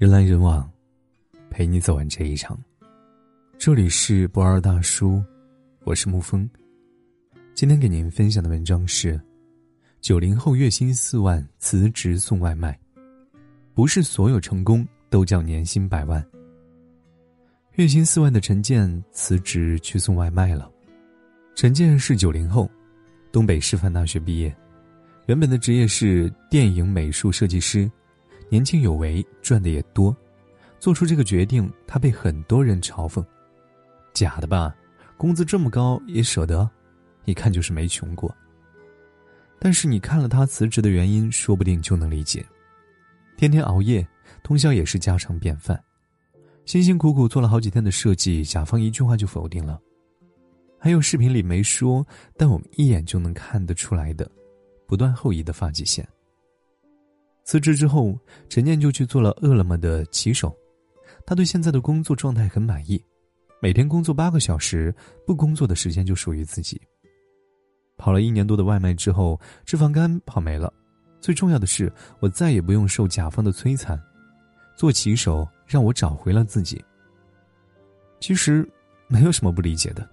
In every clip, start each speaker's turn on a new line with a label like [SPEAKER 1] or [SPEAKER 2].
[SPEAKER 1] 人来人往，陪你走完这一场。这里是不二大叔，我是沐风。今天给您分享的文章是：九零后月薪四万辞职送外卖，不是所有成功都叫年薪百万。月薪四万的陈建辞职去送外卖了。陈建是九零后，东北师范大学毕业，原本的职业是电影美术设计师。年轻有为，赚的也多，做出这个决定，他被很多人嘲讽：“假的吧？工资这么高也舍得？一看就是没穷过。”但是你看了他辞职的原因，说不定就能理解。天天熬夜，通宵也是家常便饭，辛辛苦苦做了好几天的设计，甲方一句话就否定了。还有视频里没说，但我们一眼就能看得出来的，不断后移的发际线。辞职之后，陈念就去做了饿了么的骑手。他对现在的工作状态很满意，每天工作八个小时，不工作的时间就属于自己。跑了一年多的外卖之后，脂肪肝跑没了。最重要的是，我再也不用受甲方的摧残。做骑手让我找回了自己。其实，没有什么不理解的。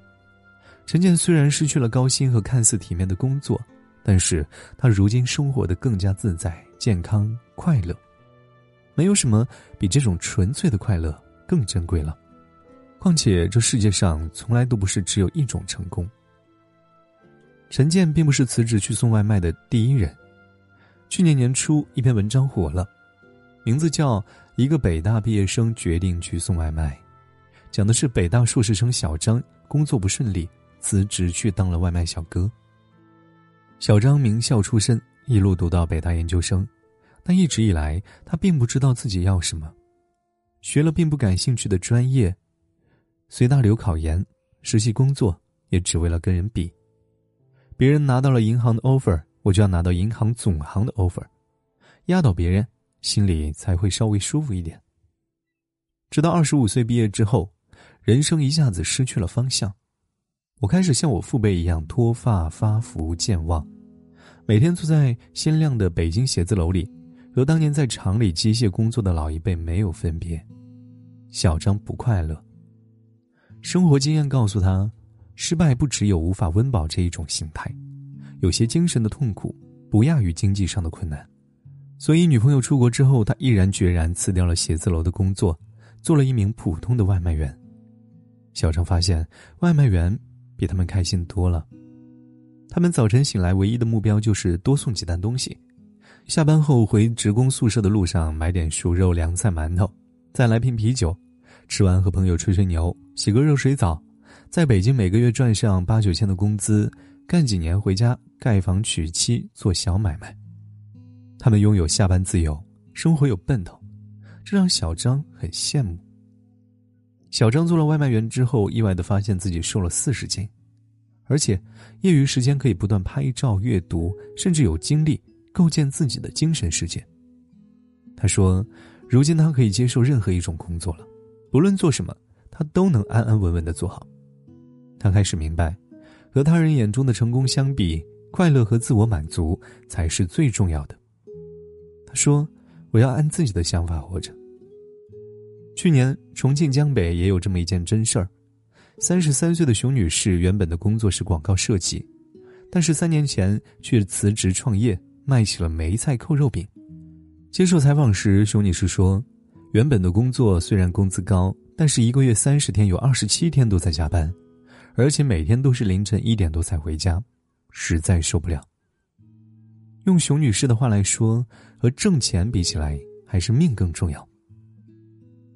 [SPEAKER 1] 陈建虽然失去了高薪和看似体面的工作。但是他如今生活的更加自在、健康、快乐，没有什么比这种纯粹的快乐更珍贵了。况且这世界上从来都不是只有一种成功。陈建并不是辞职去送外卖的第一人。去年年初，一篇文章火了，名字叫《一个北大毕业生决定去送外卖》，讲的是北大硕士生小张工作不顺利，辞职去当了外卖小哥。小张名校出身，一路读到北大研究生，但一直以来他并不知道自己要什么，学了并不感兴趣的专业，随大流考研，实习工作也只为了跟人比。别人拿到了银行的 offer，我就要拿到银行总行的 offer，压倒别人，心里才会稍微舒服一点。直到二十五岁毕业之后，人生一下子失去了方向。我开始像我父辈一样脱发发福健忘，每天坐在鲜亮的北京写字楼里，和当年在厂里机械工作的老一辈没有分别。小张不快乐。生活经验告诉他，失败不只有无法温饱这一种形态，有些精神的痛苦不亚于经济上的困难。所以女朋友出国之后，他毅然决然辞掉了写字楼的工作，做了一名普通的外卖员。小张发现，外卖员。比他们开心多了。他们早晨醒来，唯一的目标就是多送几单东西。下班后回职工宿舍的路上，买点熟肉、凉菜、馒头，再来瓶啤酒。吃完和朋友吹吹牛，洗个热水澡。在北京每个月赚上八九千的工资，干几年回家盖房娶妻，做小买卖。他们拥有下班自由，生活有奔头，这让小张很羡慕。小张做了外卖员之后，意外的发现自己瘦了四十斤，而且业余时间可以不断拍照、阅读，甚至有精力构建自己的精神世界。他说：“如今他可以接受任何一种工作了，不论做什么，他都能安安稳稳的做好。”他开始明白，和他人眼中的成功相比，快乐和自我满足才是最重要的。他说：“我要按自己的想法活着。”去年重庆江北也有这么一件真事儿，三十三岁的熊女士原本的工作是广告设计，但是三年前却辞职创业，卖起了梅菜扣肉饼。接受采访时，熊女士说：“原本的工作虽然工资高，但是一个月三十天有二十七天都在加班，而且每天都是凌晨一点多才回家，实在受不了。”用熊女士的话来说，和挣钱比起来，还是命更重要。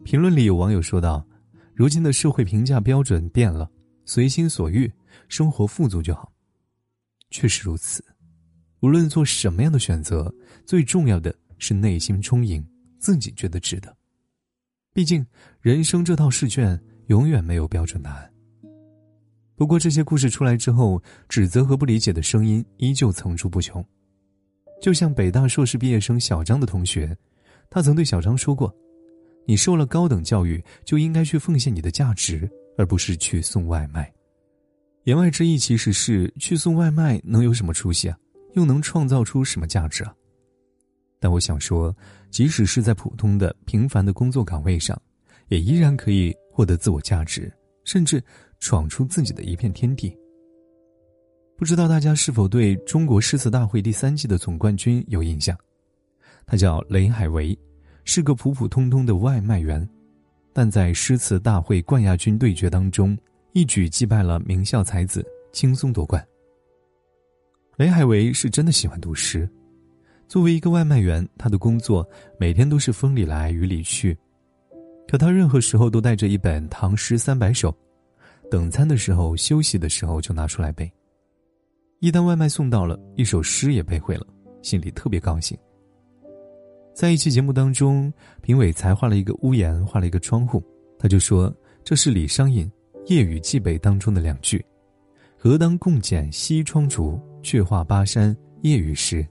[SPEAKER 1] 评论里有网友说道：“如今的社会评价标准变了，随心所欲，生活富足就好。”确实如此，无论做什么样的选择，最重要的是内心充盈，自己觉得值得。毕竟，人生这套试卷永远没有标准答案。不过，这些故事出来之后，指责和不理解的声音依旧层出不穷。就像北大硕士毕业生小张的同学，他曾对小张说过。你受了高等教育，就应该去奉献你的价值，而不是去送外卖。言外之意其实是去送外卖能有什么出息啊？又能创造出什么价值啊？但我想说，即使是在普通的、平凡的工作岗位上，也依然可以获得自我价值，甚至闯出自己的一片天地。不知道大家是否对中国诗词大会第三季的总冠军有印象？他叫雷海为，是个普普通通的外卖员，但在诗词大会冠亚军对决当中，一举击败了名校才子，轻松夺冠。雷海为是真的喜欢读诗。作为一个外卖员，他的工作每天都是风里来雨里去，可他任何时候都带着一本唐诗三百首，等餐的时候、休息的时候就拿出来背。一旦外卖送到了，一首诗也背会了，心里特别高兴。在一期节目当中，评委才画了一个屋檐，画了一个窗户，他就说这是李商隐《夜雨寄北》当中的两句：“何当共剪西窗烛，却话巴山夜雨时。”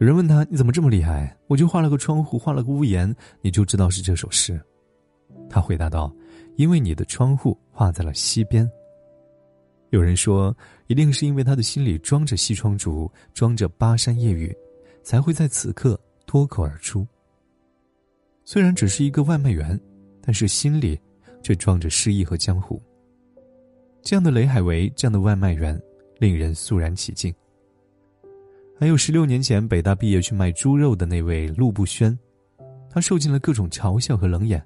[SPEAKER 1] 有人问他：“你怎么这么厉害？我就画了个窗户，画了个屋檐，你就知道是这首诗。”他回答道：“因为你的窗户画在了西边。”有人说：“一定是因为他的心里装着西窗烛，装着巴山夜雨，才会在此刻脱口而出。”虽然只是一个外卖员，但是心里却装着诗意和江湖。这样的雷海为，这样的外卖员，令人肃然起敬。还有十六年前北大毕业去卖猪肉的那位陆步轩，他受尽了各种嘲笑和冷眼，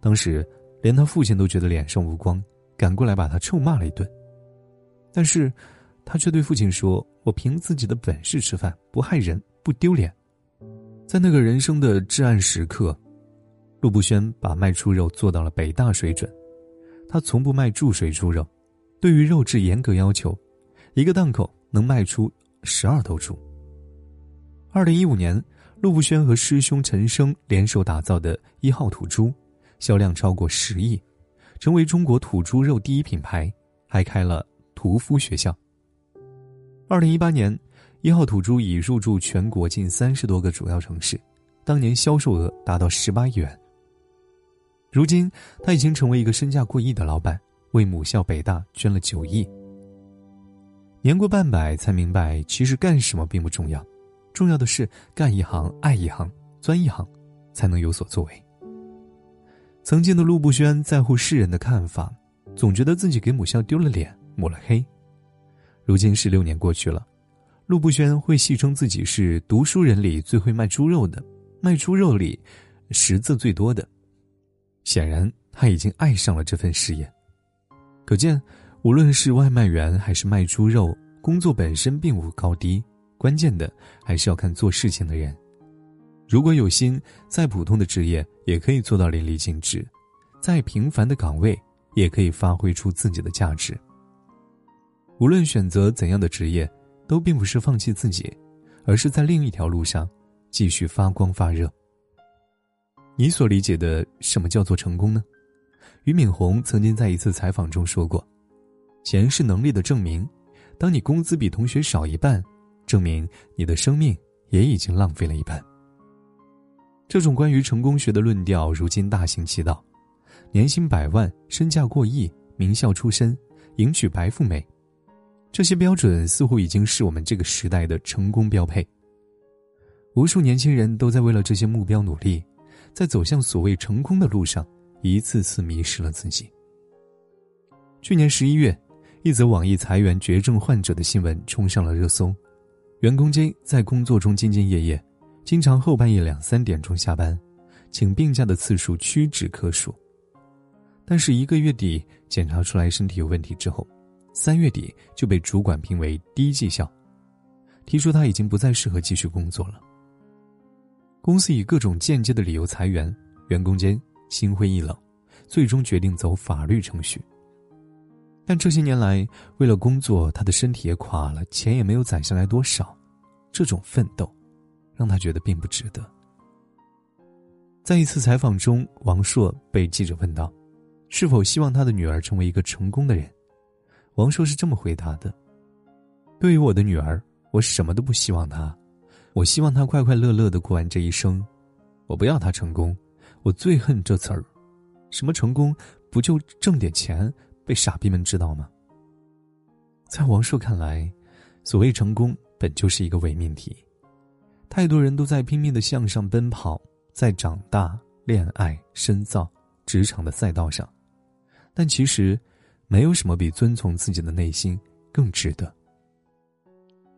[SPEAKER 1] 当时连他父亲都觉得脸上无光，赶过来把他臭骂了一顿。但是，他却对父亲说：“我凭自己的本事吃饭，不害人，不丢脸。”在那个人生的至暗时刻，陆步轩把卖猪肉做到了北大水准。他从不卖注水猪肉，对于肉质严格要求，一个档口能卖出。十二头猪。二零一五年，陆步轩和师兄陈升联手打造的一号土猪，销量超过十亿，成为中国土猪肉第一品牌，还开了屠夫学校。二零一八年，一号土猪已入驻全国近三十多个主要城市，当年销售额达到十八亿元。如今，他已经成为一个身价过亿的老板，为母校北大捐了九亿。年过半百，才明白，其实干什么并不重要，重要的是干一行爱一行，钻一行，才能有所作为。曾经的陆步轩在乎世人的看法，总觉得自己给母校丢了脸，抹了黑。如今十六年过去了，陆步轩会戏称自己是读书人里最会卖猪肉的，卖猪肉里识字最多的。显然，他已经爱上了这份事业，可见。无论是外卖员还是卖猪肉，工作本身并无高低，关键的还是要看做事情的人。如果有心，再普通的职业也可以做到淋漓尽致；再平凡的岗位也可以发挥出自己的价值。无论选择怎样的职业，都并不是放弃自己，而是在另一条路上继续发光发热。你所理解的什么叫做成功呢？俞敏洪曾经在一次采访中说过。钱是能力的证明，当你工资比同学少一半，证明你的生命也已经浪费了一半。这种关于成功学的论调，如今大行其道，年薪百万、身价过亿、名校出身、迎娶白富美，这些标准似乎已经是我们这个时代的成功标配。无数年轻人都在为了这些目标努力，在走向所谓成功的路上，一次次迷失了自己。去年十一月。一则网易裁员绝症患者的新闻冲上了热搜，员工 J 在工作中兢兢业业，经常后半夜两三点钟下班，请病假的次数屈指可数。但是一个月底检查出来身体有问题之后，三月底就被主管评为低绩效，提出他已经不再适合继续工作了。公司以各种间接的理由裁员，员工间心灰意冷，最终决定走法律程序。但这些年来，为了工作，他的身体也垮了，钱也没有攒下来多少。这种奋斗，让他觉得并不值得。在一次采访中，王朔被记者问到：“是否希望他的女儿成为一个成功的人？”王朔是这么回答的：“对于我的女儿，我什么都不希望她，我希望她快快乐乐的过完这一生。我不要她成功，我最恨这词儿。什么成功，不就挣点钱？”被傻逼们知道吗？在王朔看来，所谓成功本就是一个伪命题，太多人都在拼命的向上奔跑，在长大、恋爱、深造、职场的赛道上，但其实，没有什么比遵从自己的内心更值得。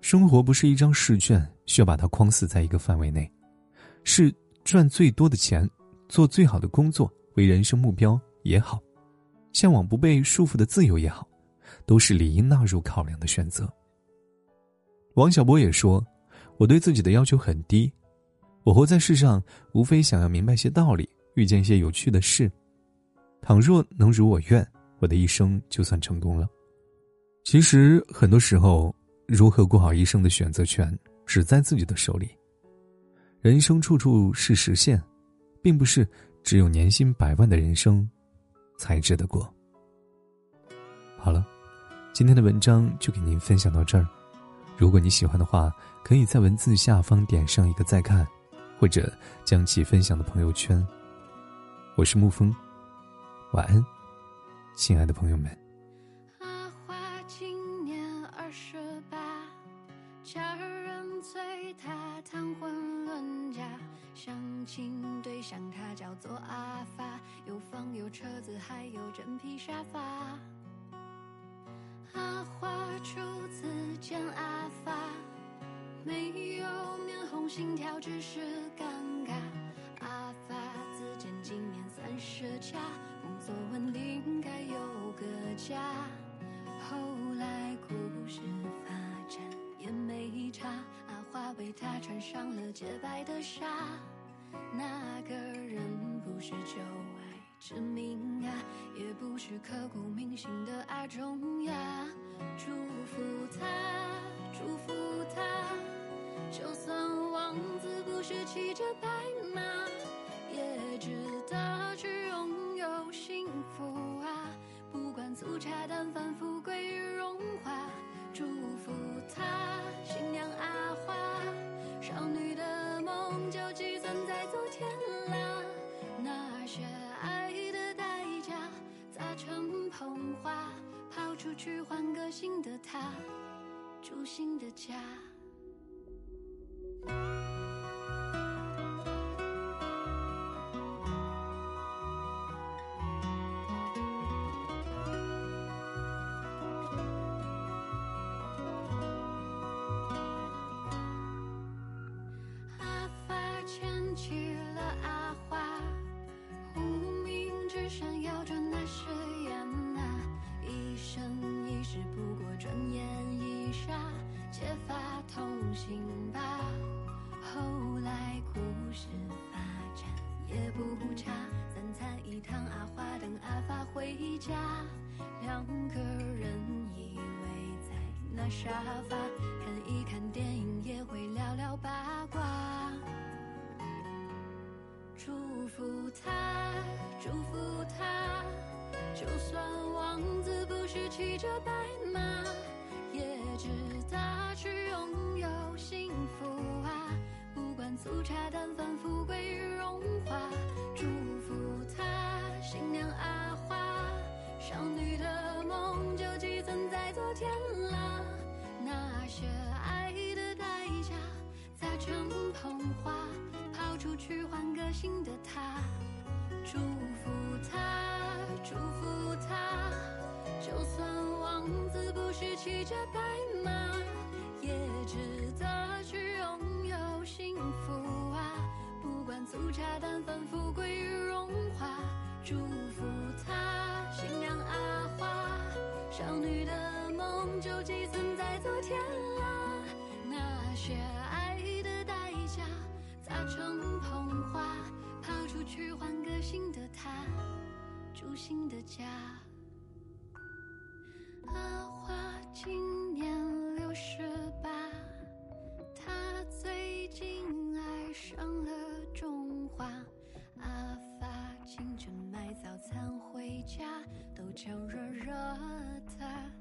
[SPEAKER 1] 生活不是一张试卷，需要把它框死在一个范围内，是赚最多的钱，做最好的工作为人生目标也好，向往不被束缚的自由也好，都是理应纳入考量的选择。王小波也说：“我对自己的要求很低，我活在世上，无非想要明白些道理，遇见一些有趣的事。倘若能如我愿，我的一生就算成功了。”其实很多时候。如何过好一生的选择权只在自己的手里。人生处处是实现，并不是只有年薪百万的人生才值得过。好了，今天的文章就给您分享到这儿。如果你喜欢的话，可以在文字下方点上一个再看，或者将其分享的朋友圈。我是沐风，晚安，亲爱的朋友们。
[SPEAKER 2] 阿花今年28，家人催她谈婚论嫁，相亲对象他叫做阿发，有房有车子，还有真皮沙发。阿花初次见阿发，没有面红心跳，只是尴尬。阿发自荐今年三十加，工作稳定，家。后来故事发展也没差，阿花为他穿上了洁白的纱。那个人不是旧爱之名啊，也不是刻骨铭心的爱中呀。祝福他，祝福他，就算王子不是骑着白马，也值得去拥茶淡饭，富贵与荣华，祝福他，新娘阿花，少女的梦就寄存在昨。天啦，那些爱的代价，砸成捧花，抛出去换个新的他，住新的家。起了阿花，无名指闪耀着那誓言啊，一生一世不过转眼一霎，结发同心吧，后来故事发展也不差，三餐一趟阿花，等阿发回家，两个人依偎在那沙发，看一看电影。骑着白马，也值得去拥有幸福啊！不管粗茶淡饭，富贵荣华。祝福她，新娘阿花，少女的梦就寄存在昨天啦。那些爱的代价，砸成捧花，抛出去换个新的他。祝福她，祝福她，就算是骑着白马，也值得去拥有幸福啊。不管粗茶淡饭，富贵与荣华，祝福她，新娘阿花，少女的梦就寄存在昨天啦。那些爱的代价，砸成捧花，抛出去换个新的他，住新的家。阿花今年六十八，她最近爱上了。种花，阿发清晨买早餐回家，豆浆热热的。